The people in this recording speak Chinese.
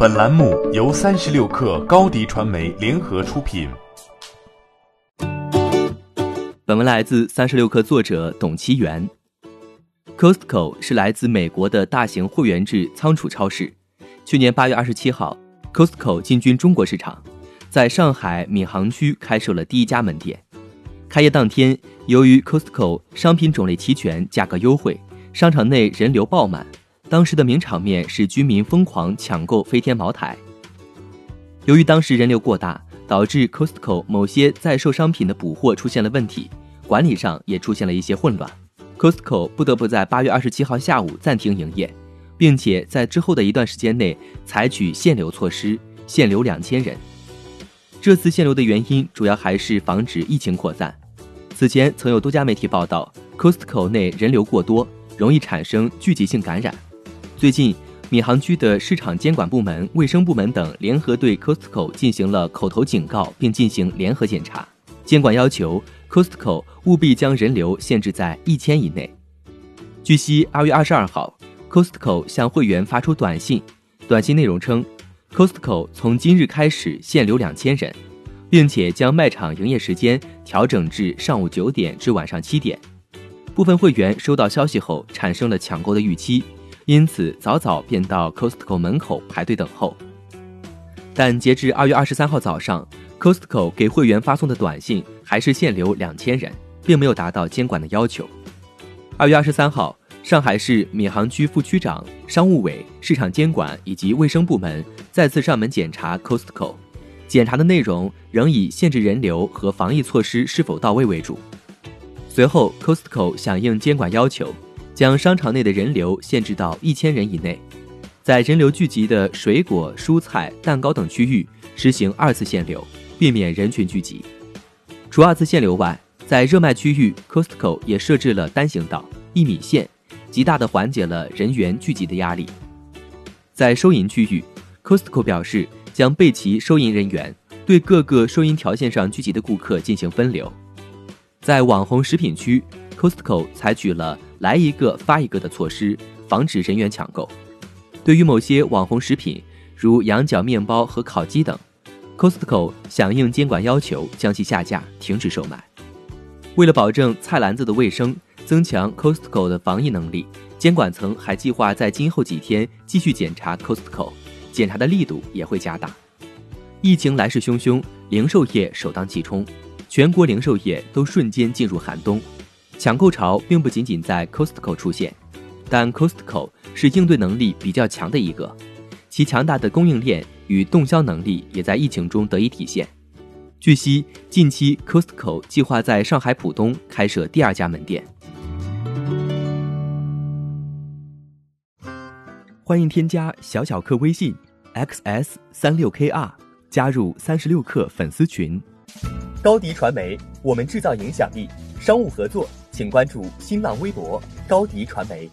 本栏目由三十六氪高低传媒联合出品。本文来自三十六氪作者董其元。Costco 是来自美国的大型会员制仓储超市。去年八月二十七号，Costco 进军中国市场，在上海闵行区开设了第一家门店。开业当天，由于 Costco 商品种类齐全、价格优惠，商场内人流爆满。当时的名场面是居民疯狂抢购飞天茅台。由于当时人流过大，导致 Costco 某些在售商品的补货出现了问题，管理上也出现了一些混乱。Costco 不得不在八月二十七号下午暂停营业，并且在之后的一段时间内采取限流措施，限流两千人。这次限流的原因主要还是防止疫情扩散。此前曾有多家媒体报道，Costco 内人流过多，容易产生聚集性感染。最近，闵行区的市场监管部门、卫生部门等联合对 Costco 进行了口头警告，并进行联合检查。监管要求 Costco 务必将人流限制在一千以内。据悉，二月二十二号，Costco 向会员发出短信，短信内容称，Costco 从今日开始限流两千人，并且将卖场营业时间调整至上午九点至晚上七点。部分会员收到消息后，产生了抢购的预期。因此，早早便到 Costco 门口排队等候。但截至二月二十三号早上，Costco 给会员发送的短信还是限流两千人，并没有达到监管的要求。二月二十三号，上海市闵行区副区长、商务委、市场监管以及卫生部门再次上门检查 Costco，检查的内容仍以限制人流和防疫措施是否到位为主。随后，Costco 响应监管要求。将商场内的人流限制到一千人以内，在人流聚集的水果、蔬菜、蛋糕等区域实行二次限流，避免人群聚集。除二次限流外，在热卖区域，Costco 也设置了单行道、一米线，极大的缓解了人员聚集的压力。在收银区域，Costco 表示将备齐收银人员，对各个收银条线上聚集的顾客进行分流。在网红食品区，Costco 采取了。来一个发一个的措施，防止人员抢购。对于某些网红食品，如羊角面包和烤鸡等，Costco 响应监管要求，将其下架，停止售卖。为了保证菜篮子的卫生，增强 Costco 的防疫能力，监管层还计划在今后几天继续检查 Costco，检查的力度也会加大。疫情来势汹汹，零售业首当其冲，全国零售业都瞬间进入寒冬。抢购潮并不仅仅在 Costco 出现，但 Costco 是应对能力比较强的一个，其强大的供应链与动销能力也在疫情中得以体现。据悉，近期 Costco 计划在上海浦东开设第二家门店。欢迎添加小小客微信 xs 三六 kr，加入三十六氪粉丝群。高迪传媒，我们制造影响力。商务合作。请关注新浪微博高迪传媒。